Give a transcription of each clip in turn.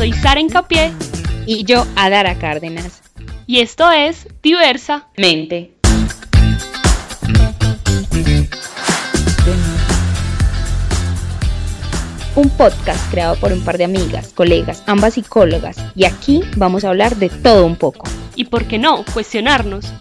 soy Sara Encapié y yo Adara Cárdenas. Y esto es Diversa Mente. Un podcast creado por un par de amigas, colegas, ambas psicólogas, y aquí vamos a hablar de todo un poco. Y por qué no, cuestionarnos.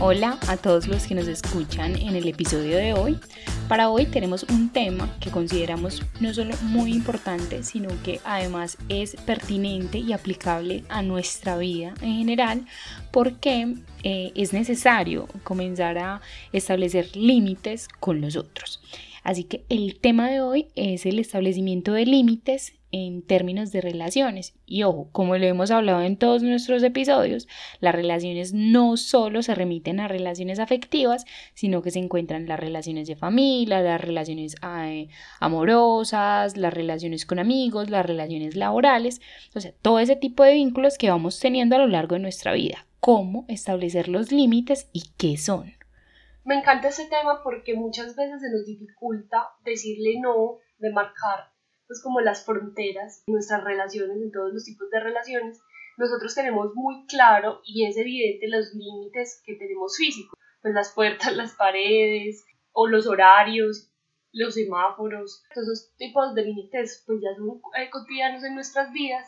Hola a todos los que nos escuchan en el episodio de hoy. Para hoy tenemos un tema que consideramos no solo muy importante, sino que además es pertinente y aplicable a nuestra vida en general, porque eh, es necesario comenzar a establecer límites con los otros. Así que el tema de hoy es el establecimiento de límites en términos de relaciones. Y ojo, como lo hemos hablado en todos nuestros episodios, las relaciones no solo se remiten a relaciones afectivas, sino que se encuentran las relaciones de familia, las relaciones eh, amorosas, las relaciones con amigos, las relaciones laborales, o sea, todo ese tipo de vínculos que vamos teniendo a lo largo de nuestra vida. ¿Cómo establecer los límites y qué son? Me encanta ese tema porque muchas veces se nos dificulta decirle no, de marcar pues como las fronteras, nuestras relaciones, en todos los tipos de relaciones, nosotros tenemos muy claro y es evidente los límites que tenemos físicos, pues las puertas, las paredes o los horarios, los semáforos, esos tipos de límites pues ya son eh, cotidianos en nuestras vidas,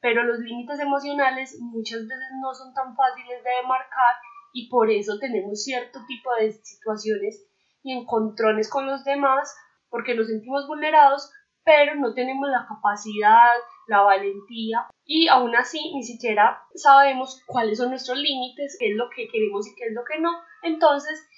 pero los límites emocionales muchas veces no son tan fáciles de marcar y por eso tenemos cierto tipo de situaciones y encontrones con los demás porque nos sentimos vulnerados, pero no tenemos la capacidad, la valentía y aún así ni siquiera sabemos cuáles son nuestros límites, qué es lo que queremos y qué es lo que no. Entonces,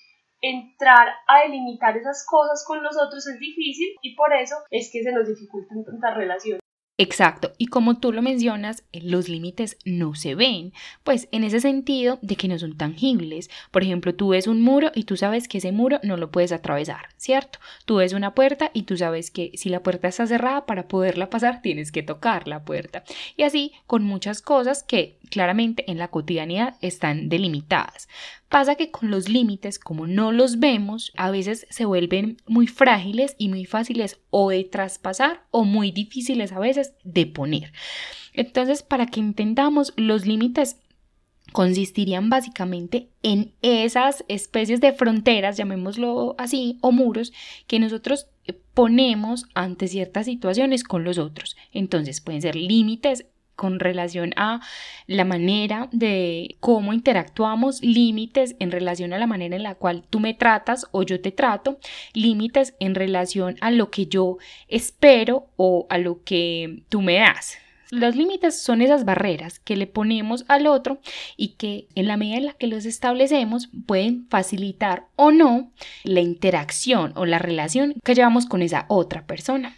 entrar a delimitar esas cosas con los otros es difícil y por eso es que se nos dificultan tantas relaciones. Exacto, y como tú lo mencionas, los límites no se ven, pues en ese sentido de que no son tangibles. Por ejemplo, tú ves un muro y tú sabes que ese muro no lo puedes atravesar, ¿cierto? Tú ves una puerta y tú sabes que si la puerta está cerrada, para poderla pasar tienes que tocar la puerta. Y así con muchas cosas que claramente en la cotidianidad están delimitadas. Pasa que con los límites, como no los vemos, a veces se vuelven muy frágiles y muy fáciles o de traspasar o muy difíciles a veces de poner. Entonces, para que entendamos los límites consistirían básicamente en esas especies de fronteras, llamémoslo así, o muros que nosotros ponemos ante ciertas situaciones con los otros. Entonces pueden ser límites con relación a la manera de cómo interactuamos, límites en relación a la manera en la cual tú me tratas o yo te trato, límites en relación a lo que yo espero o a lo que tú me das. Los límites son esas barreras que le ponemos al otro y que en la medida en la que los establecemos pueden facilitar o no la interacción o la relación que llevamos con esa otra persona.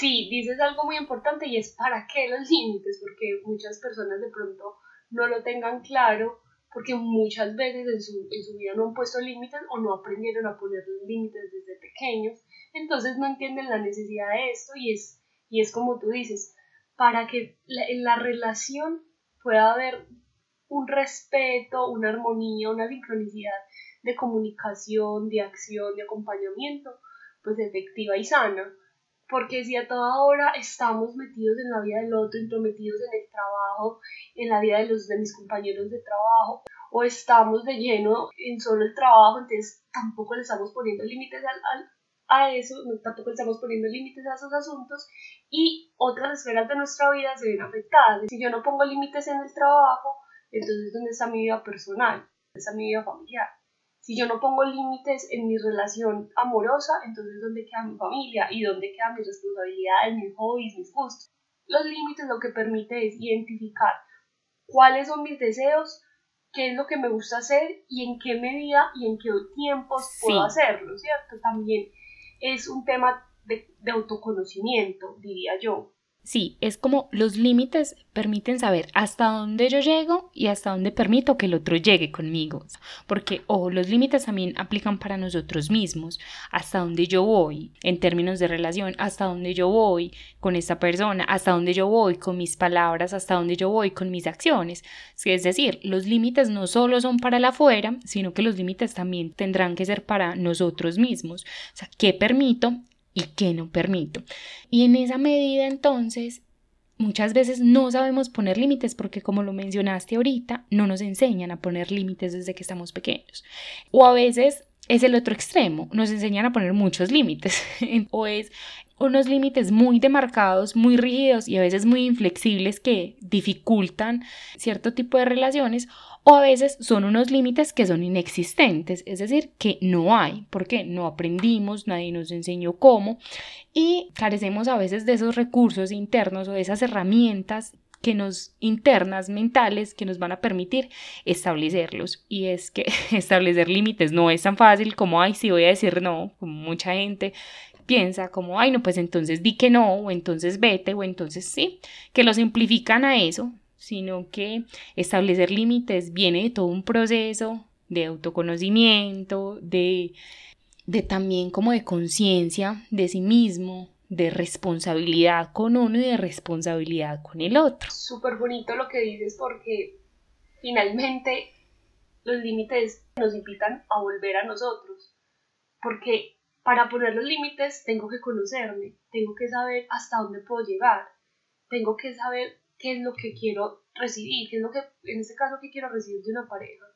Sí, dices algo muy importante y es para qué los límites, porque muchas personas de pronto no lo tengan claro, porque muchas veces en su, en su vida no han puesto límites o no aprendieron a poner límites desde pequeños, entonces no entienden la necesidad de esto y es, y es como tú dices, para que en la relación pueda haber un respeto, una armonía, una sincronicidad de comunicación, de acción, de acompañamiento, pues efectiva y sana porque si a toda hora estamos metidos en la vida del otro, intrometidos en el trabajo, en la vida de, los, de mis compañeros de trabajo, o estamos de lleno en solo el trabajo, entonces tampoco le estamos poniendo límites al, a eso, tampoco le estamos poniendo límites a esos asuntos y otras esferas de nuestra vida se ven afectadas. Si yo no pongo límites en el trabajo, entonces ¿dónde está mi vida personal? ¿Dónde está mi vida familiar? Si yo no pongo límites en mi relación amorosa, entonces ¿dónde queda mi familia? ¿Y dónde quedan mis responsabilidades, mis hobbies, mis gustos? Los límites lo que permite es identificar cuáles son mis deseos, qué es lo que me gusta hacer y en qué medida y en qué tiempos puedo hacerlo, ¿cierto? También es un tema de, de autoconocimiento, diría yo. Sí, es como los límites permiten saber hasta dónde yo llego y hasta dónde permito que el otro llegue conmigo. Porque, ojo, los límites también aplican para nosotros mismos, hasta dónde yo voy en términos de relación, hasta dónde yo voy con esta persona, hasta dónde yo voy con mis palabras, hasta dónde yo voy con mis acciones. Es decir, los límites no solo son para la afuera, sino que los límites también tendrán que ser para nosotros mismos. O sea, ¿qué permito y qué no permito. Y en esa medida entonces muchas veces no sabemos poner límites porque como lo mencionaste ahorita, no nos enseñan a poner límites desde que estamos pequeños. O a veces es el otro extremo, nos enseñan a poner muchos límites o es unos límites muy demarcados, muy rígidos y a veces muy inflexibles que dificultan cierto tipo de relaciones o a veces son unos límites que son inexistentes, es decir, que no hay, porque no aprendimos, nadie nos enseñó cómo y carecemos a veces de esos recursos internos o de esas herramientas que nos internas mentales que nos van a permitir establecerlos. Y es que establecer límites no es tan fácil como ay si voy a decir no como mucha gente piensa como ay no pues entonces di que no o entonces vete o entonces sí que lo simplifican a eso sino que establecer límites viene de todo un proceso de autoconocimiento, de, de también como de conciencia de sí mismo, de responsabilidad con uno y de responsabilidad con el otro. Súper bonito lo que dices porque finalmente los límites nos invitan a volver a nosotros. Porque para poner los límites tengo que conocerme, tengo que saber hasta dónde puedo llegar, tengo que saber qué es lo que quiero recibir, qué es lo que, en este caso, qué quiero recibir de una pareja.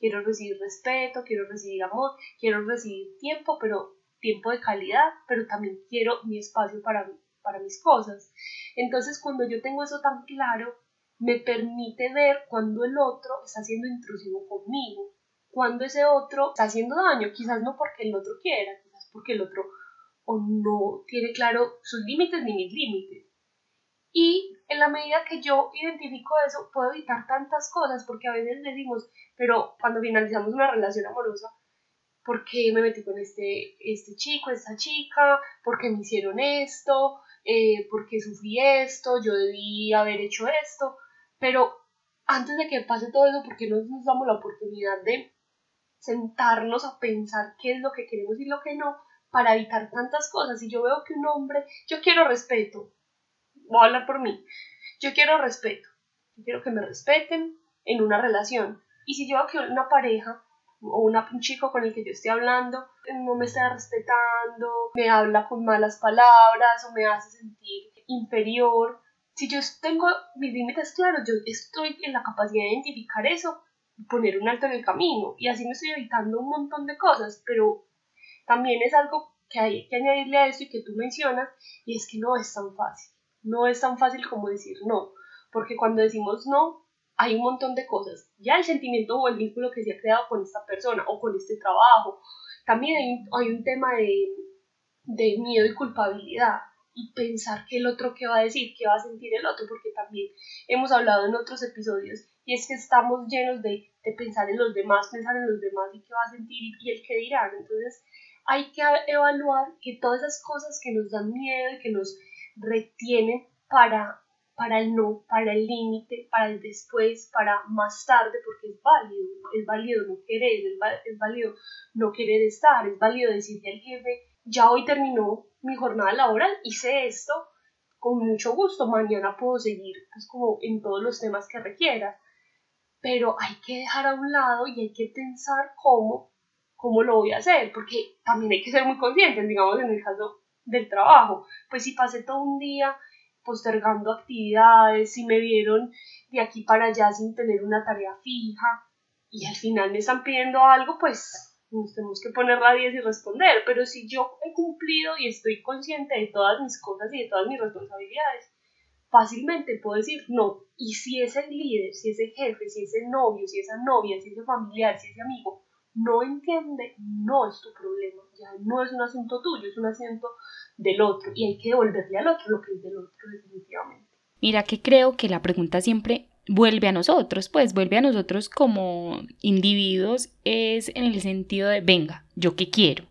Quiero recibir respeto, quiero recibir amor, quiero recibir tiempo, pero tiempo de calidad, pero también quiero mi espacio para, para mis cosas. Entonces, cuando yo tengo eso tan claro, me permite ver cuando el otro está siendo intrusivo conmigo, cuando ese otro está haciendo daño, quizás no porque el otro quiera, porque el otro o no tiene claro sus límites ni mis límites. Y en la medida que yo identifico eso, puedo evitar tantas cosas, porque a veces decimos, pero cuando finalizamos una relación amorosa, ¿por qué me metí con este, este chico, esta chica? ¿Por qué me hicieron esto? Eh, ¿Por qué sufrí esto? Yo debí haber hecho esto. Pero antes de que pase todo eso, ¿por qué no nos damos la oportunidad de sentarnos a pensar qué es lo que queremos y lo que no? para evitar tantas cosas. Y yo veo que un hombre, yo quiero respeto, voy a hablar por mí. Yo quiero respeto. Quiero que me respeten en una relación. Y si yo veo que una pareja o un chico con el que yo estoy hablando no me está respetando, me habla con malas palabras o me hace sentir inferior, si yo tengo mis límites claros, yo estoy en la capacidad de identificar eso poner un alto en el camino. Y así me estoy evitando un montón de cosas, pero también es algo que hay que añadirle a eso y que tú mencionas, y es que no es tan fácil. No es tan fácil como decir no, porque cuando decimos no, hay un montón de cosas. Ya el sentimiento o el vínculo que se ha creado con esta persona o con este trabajo. También hay un, hay un tema de, de miedo y culpabilidad y pensar que el otro qué va a decir, qué va a sentir el otro, porque también hemos hablado en otros episodios y es que estamos llenos de, de pensar en los demás, pensar en los demás y qué va a sentir y el qué dirán. Entonces hay que evaluar que todas esas cosas que nos dan miedo y que nos retienen para, para el no, para el límite, para el después, para más tarde, porque es válido, es válido no querer, es, válido no querer estar, es válido decirle al jefe, ya hoy terminó mi jornada laboral, hice esto, con mucho gusto, mañana puedo seguir, pues como en todos los temas que requiera, pero hay que dejar a un lado y hay que pensar cómo, cómo lo voy a hacer, porque también hay que ser muy conscientes, digamos en el caso del trabajo. Pues si pasé todo un día postergando actividades, si me vieron de aquí para allá sin tener una tarea fija y al final me están pidiendo algo, pues nos tenemos que poner la 10 y responder. Pero si yo he cumplido y estoy consciente de todas mis cosas y de todas mis responsabilidades, fácilmente puedo decir no. Y si ese líder, si ese jefe, si ese novio, si esa novia, si ese familiar, si ese amigo no entiende, no es tu problema, ya no es un asunto tuyo, es un asunto del otro y hay que devolverle al otro lo que es del otro definitivamente. Mira que creo que la pregunta siempre vuelve a nosotros, pues vuelve a nosotros como individuos es en el sentido de, venga, yo qué quiero,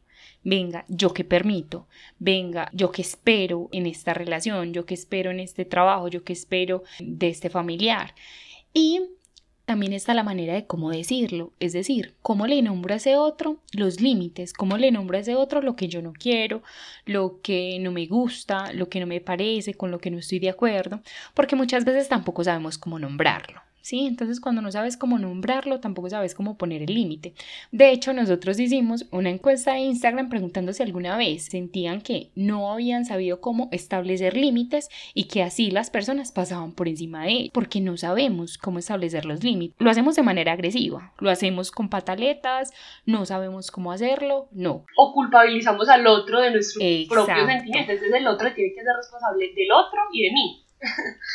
venga, yo qué permito, venga, yo qué espero en esta relación, yo qué espero en este trabajo, yo qué espero de este familiar. Y también está la manera de cómo decirlo, es decir, cómo le nombro a ese otro los límites, cómo le nombro a ese otro lo que yo no quiero, lo que no me gusta, lo que no me parece, con lo que no estoy de acuerdo, porque muchas veces tampoco sabemos cómo nombrarlo. ¿Sí? Entonces cuando no sabes cómo nombrarlo, tampoco sabes cómo poner el límite. De hecho, nosotros hicimos una encuesta de Instagram preguntando si alguna vez sentían que no habían sabido cómo establecer límites y que así las personas pasaban por encima de él, porque no sabemos cómo establecer los límites. Lo hacemos de manera agresiva, lo hacemos con pataletas, no sabemos cómo hacerlo, no. O culpabilizamos al otro de nuestros propios sentimientos, entonces el otro tiene que ser responsable del otro y de mí.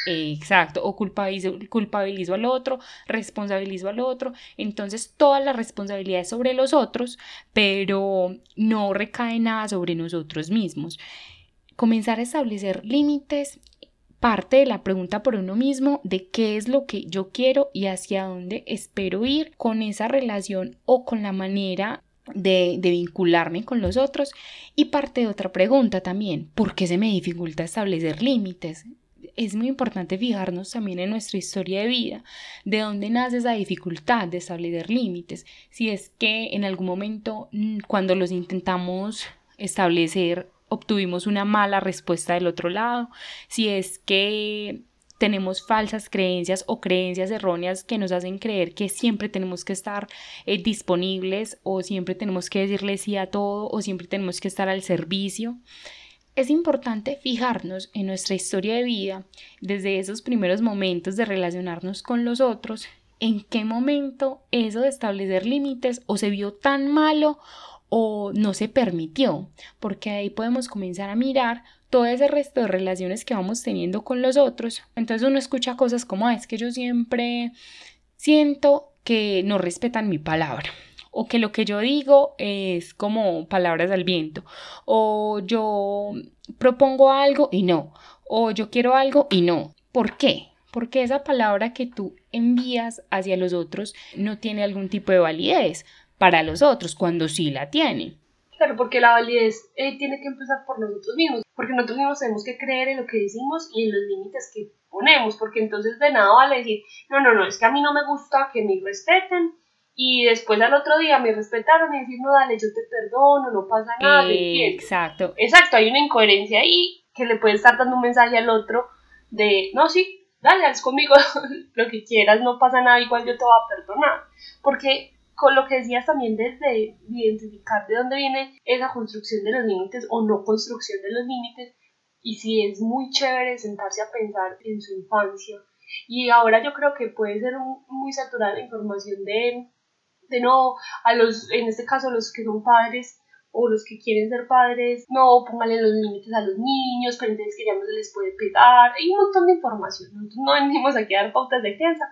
Exacto, o culpabilizo, culpabilizo al otro, responsabilizo al otro, entonces toda la responsabilidad es sobre los otros, pero no recae nada sobre nosotros mismos. Comenzar a establecer límites parte de la pregunta por uno mismo de qué es lo que yo quiero y hacia dónde espero ir con esa relación o con la manera de, de, vincularme con los otros y parte de otra pregunta también, ¿por qué se me dificulta establecer límites? Es muy importante fijarnos también en nuestra historia de vida, de dónde nace esa dificultad de establecer límites, si es que en algún momento mm, cuando los intentamos establecer obtuvimos una mala respuesta del otro lado, si es que tenemos falsas creencias o creencias erróneas que nos hacen creer que siempre tenemos que estar eh, disponibles o siempre tenemos que decirle sí a todo o siempre tenemos que estar al servicio. Es importante fijarnos en nuestra historia de vida, desde esos primeros momentos de relacionarnos con los otros, en qué momento eso de establecer límites o se vio tan malo o no se permitió, porque ahí podemos comenzar a mirar todo ese resto de relaciones que vamos teniendo con los otros. Entonces uno escucha cosas como, ah, es que yo siempre siento que no respetan mi palabra o que lo que yo digo es como palabras al viento, o yo propongo algo y no, o yo quiero algo y no. ¿Por qué? Porque esa palabra que tú envías hacia los otros no tiene algún tipo de validez para los otros, cuando sí la tiene. Claro, porque la validez eh, tiene que empezar por nosotros mismos, porque nosotros mismos tenemos que creer en lo que decimos y en los límites que ponemos, porque entonces de nada vale decir, no, no, no, es que a mí no me gusta que me respeten, y después al otro día me respetaron y decir, no, dale, yo te perdono, no pasa nada. exacto. Exacto, hay una incoherencia ahí que le puede estar dando un mensaje al otro de, no, sí, dale, haz conmigo lo que quieras, no pasa nada, igual yo te voy a perdonar. Porque con lo que decías también desde identificar de dónde viene esa construcción de los límites o no construcción de los límites, y si es muy chévere sentarse a pensar en su infancia. Y ahora yo creo que puede ser muy saturada la información de de no, a los, en este caso los que son padres o los que quieren ser padres, no, pónganle los límites a los niños, pendientes que ya no se les puede pegar, hay un montón de información, nosotros no venimos aquí a dar pautas de crianza,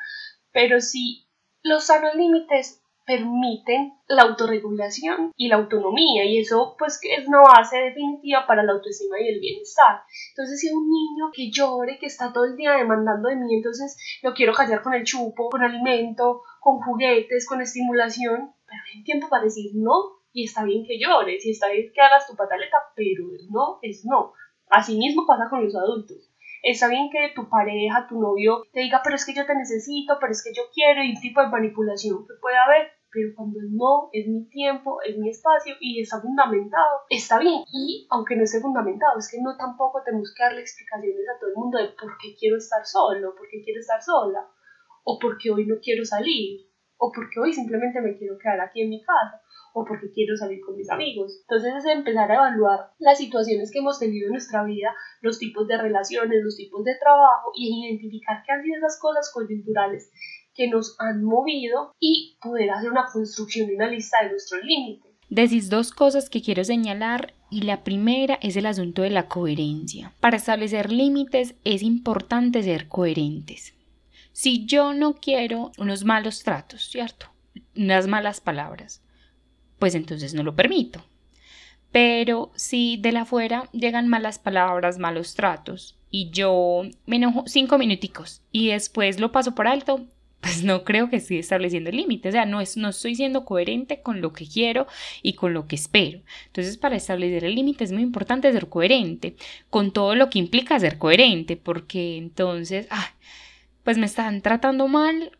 pero sí los sanos límites permiten la autorregulación y la autonomía y eso pues es una base definitiva para la autoestima y el bienestar. Entonces si un niño que llore, que está todo el día demandando de mí, entonces lo quiero callar con el chupo, con alimento, con juguetes, con estimulación, pero hay tiempo para decir no y está bien que llores y está bien que hagas tu pataleta, pero no es no. Asimismo pasa con los adultos. Está bien que tu pareja, tu novio te diga, pero es que yo te necesito, pero es que yo quiero, y un tipo de manipulación que puede haber, pero cuando no, es mi tiempo, es mi espacio y está fundamentado, está bien. Y aunque no esté fundamentado, es que no tampoco tenemos que darle explicaciones a todo el mundo de por qué quiero estar solo, por qué quiero estar sola, o por qué hoy no quiero salir, o porque hoy simplemente me quiero quedar aquí en mi casa o porque quiero salir con mis amigos. Entonces es empezar a evaluar las situaciones que hemos tenido en nuestra vida, los tipos de relaciones, los tipos de trabajo y identificar qué han sido esas cosas coyunturales que nos han movido y poder hacer una construcción y una lista de nuestros límites. Decís dos cosas que quiero señalar y la primera es el asunto de la coherencia. Para establecer límites es importante ser coherentes. Si yo no quiero unos malos tratos, ¿cierto? Unas malas palabras, pues entonces no lo permito. Pero si de la afuera llegan malas palabras, malos tratos, y yo me enojo cinco minuticos y después lo paso por alto, pues no creo que esté estableciendo límites, o sea, no, es, no estoy siendo coherente con lo que quiero y con lo que espero. Entonces, para establecer el límite es muy importante ser coherente, con todo lo que implica ser coherente, porque entonces, pues me están tratando mal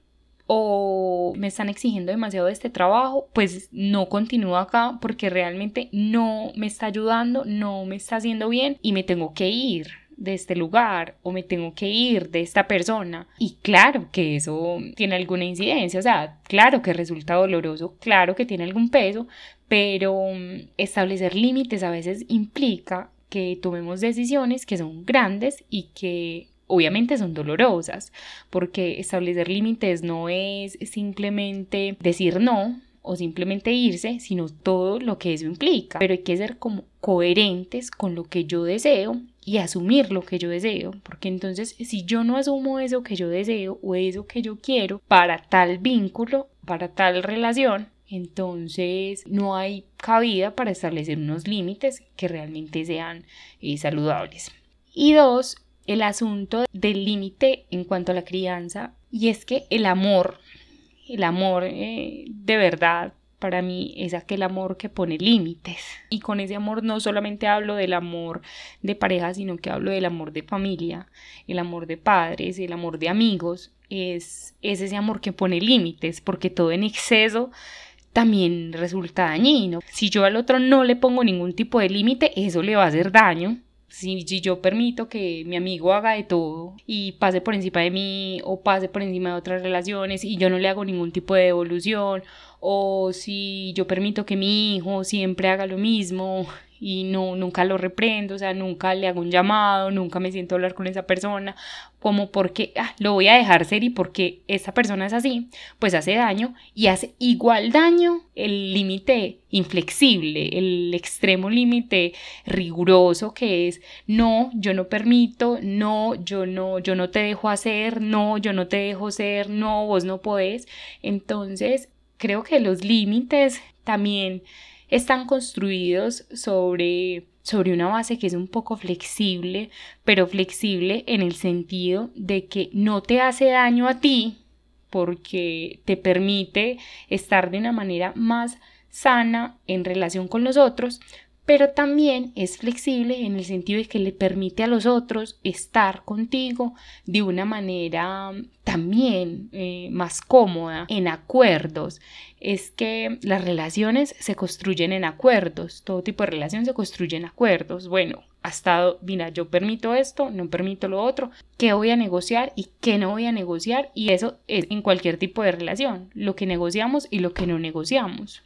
o me están exigiendo demasiado de este trabajo, pues no continúo acá porque realmente no me está ayudando, no me está haciendo bien y me tengo que ir de este lugar o me tengo que ir de esta persona. Y claro que eso tiene alguna incidencia, o sea, claro que resulta doloroso, claro que tiene algún peso, pero mm, establecer límites a veces implica que tomemos decisiones que son grandes y que obviamente son dolorosas, porque establecer límites no es simplemente decir no, o simplemente irse, sino todo lo que eso implica. Pero hay que ser como coherentes con lo que yo deseo y asumir lo que yo deseo, porque entonces si yo no asumo eso que yo deseo o eso que yo quiero para tal vínculo, para tal relación, entonces no hay cabida para establecer unos límites que realmente sean eh, saludables. Y dos, el asunto del límite en cuanto a la crianza, y es que el amor el amor eh, de verdad para mí es aquel amor que pone límites. Y con ese amor no solamente hablo del amor de pareja, sino que hablo del amor de familia, el amor de padres, el amor de amigos. Es, es ese amor que pone límites, porque todo en exceso también resulta dañino. Si yo al otro no le pongo ningún tipo de límite, eso le va a hacer daño. Si, yo permito que mi amigo haga de todo y pase por encima de mí o pase por encima de otras relaciones y yo no le hago ningún tipo de devolución o si yo permito que mi hijo siempre haga lo mismo y no, nunca lo reprendo, o sea, nunca le hago un llamado, nunca me siento a hablar con esa persona, como porque ah, lo voy a dejar ser y porque esa persona es así, pues hace daño y hace igual daño el límite inflexible, el extremo límite riguroso que es no, yo no permito, no, yo no, yo no te dejo hacer, no, yo no te dejo ser, no, vos no podés. Entonces, creo que los límites también están construidos sobre, sobre una base que es un poco flexible, pero flexible en el sentido de que no te hace daño a ti porque te permite estar de una manera más sana en relación con los otros, pero también es flexible en el sentido de que le permite a los otros estar contigo de una manera también eh, más cómoda, en acuerdos. Es que las relaciones se construyen en acuerdos, todo tipo de relación se construye en acuerdos. Bueno, hasta, mira, yo permito esto, no permito lo otro, qué voy a negociar y qué no voy a negociar, y eso es en cualquier tipo de relación, lo que negociamos y lo que no negociamos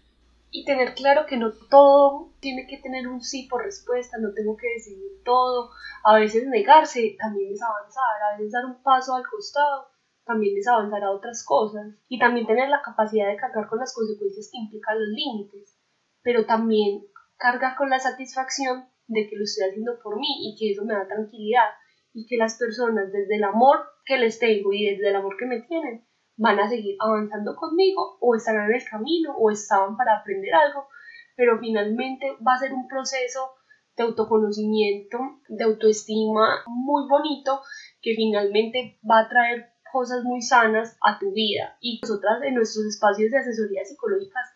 y tener claro que no todo tiene que tener un sí por respuesta, no tengo que decidir todo. A veces negarse también es avanzar, a veces dar un paso al costado también es avanzar a otras cosas y también tener la capacidad de cargar con las consecuencias que implican los límites, pero también cargar con la satisfacción de que lo estoy haciendo por mí y que eso me da tranquilidad y que las personas desde el amor que les tengo y desde el amor que me tienen van a seguir avanzando conmigo o estarán en el camino o estaban para aprender algo, pero finalmente va a ser un proceso de autoconocimiento, de autoestima muy bonito que finalmente va a traer cosas muy sanas a tu vida. Y nosotras en nuestros espacios de asesoría psicológicas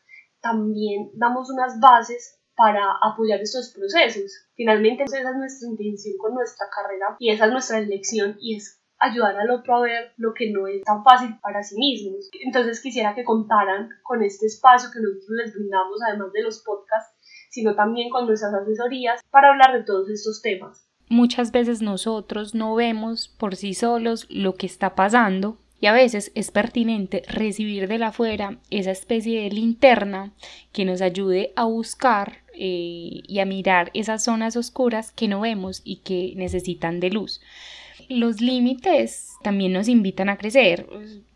también damos unas bases para apoyar estos procesos. Finalmente esa es nuestra intención con nuestra carrera y esa es nuestra elección y es ayudar al otro a ver lo que no es tan fácil para sí mismos. Entonces quisiera que contaran con este espacio que nosotros les brindamos, además de los podcasts, sino también con nuestras asesorías para hablar de todos estos temas. Muchas veces nosotros no vemos por sí solos lo que está pasando y a veces es pertinente recibir de la afuera esa especie de linterna que nos ayude a buscar eh, y a mirar esas zonas oscuras que no vemos y que necesitan de luz los límites también nos invitan a crecer.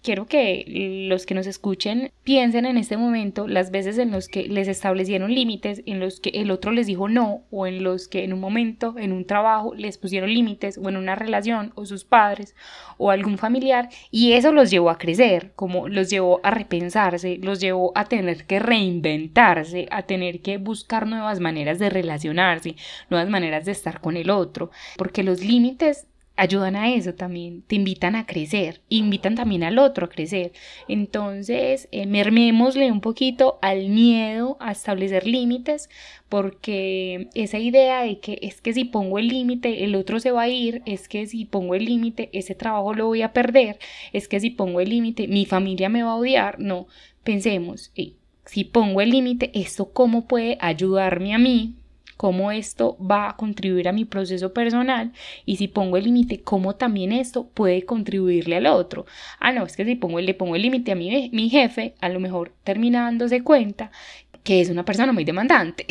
Quiero que los que nos escuchen piensen en este momento las veces en los que les establecieron límites, en los que el otro les dijo no, o en los que en un momento, en un trabajo, les pusieron límites, o en una relación, o sus padres, o algún familiar, y eso los llevó a crecer, como los llevó a repensarse, los llevó a tener que reinventarse, a tener que buscar nuevas maneras de relacionarse, nuevas maneras de estar con el otro, porque los límites ayudan a eso también, te invitan a crecer, invitan también al otro a crecer. Entonces, eh, mermémosle un poquito al miedo a establecer límites, porque esa idea de que es que si pongo el límite, el otro se va a ir, es que si pongo el límite, ese trabajo lo voy a perder, es que si pongo el límite, mi familia me va a odiar, no, pensemos, si pongo el límite, ¿esto cómo puede ayudarme a mí cómo esto va a contribuir a mi proceso personal y si pongo el límite, cómo también esto puede contribuirle al otro. Ah, no, es que si pongo, le pongo el límite a mi, mi jefe, a lo mejor termina dándose cuenta que es una persona muy demandante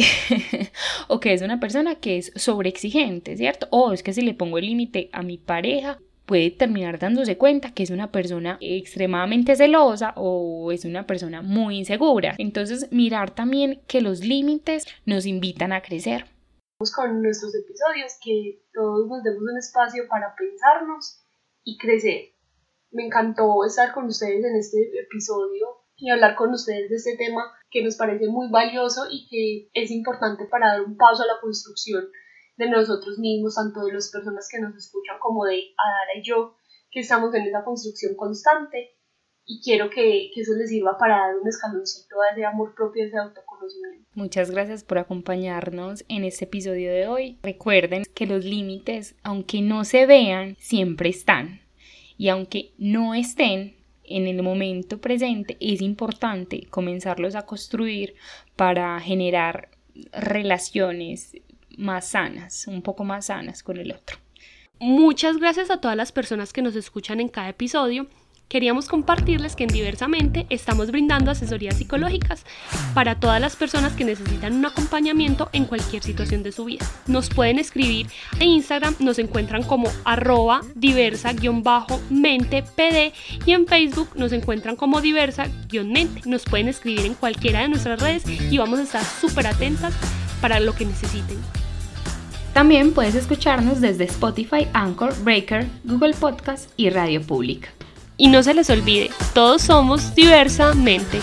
o que es una persona que es sobreexigente, ¿cierto? O es que si le pongo el límite a mi pareja, puede terminar dándose cuenta que es una persona extremadamente celosa o es una persona muy insegura. Entonces, mirar también que los límites nos invitan a crecer. Con nuestros episodios que todos nos demos un espacio para pensarnos y crecer. Me encantó estar con ustedes en este episodio y hablar con ustedes de este tema que nos parece muy valioso y que es importante para dar un paso a la construcción de nosotros mismos, tanto de las personas que nos escuchan como de Adara y yo, que estamos en esa construcción constante y quiero que, que, eso les sirva para dar un escaloncito a ese amor propio, ese autoconocimiento. Muchas gracias por acompañarnos en este episodio de hoy. Recuerden que los límites, aunque no se vean, siempre están. Y aunque no estén, en el momento presente es importante comenzarlos a construir para generar relaciones más sanas, un poco más sanas con el otro. Muchas gracias a todas las personas que nos escuchan en cada episodio queríamos compartirles que en Diversamente estamos brindando asesorías psicológicas para todas las personas que necesitan un acompañamiento en cualquier situación de su vida. Nos pueden escribir en Instagram, nos encuentran como arroba diversa-mente-pd y en Facebook nos encuentran como diversa-mente. Nos pueden escribir en cualquiera de nuestras redes y vamos a estar súper atentas para lo que necesiten. También puedes escucharnos desde Spotify, Anchor, Breaker, Google Podcast y Radio Pública. Y no se les olvide, todos somos diversamente.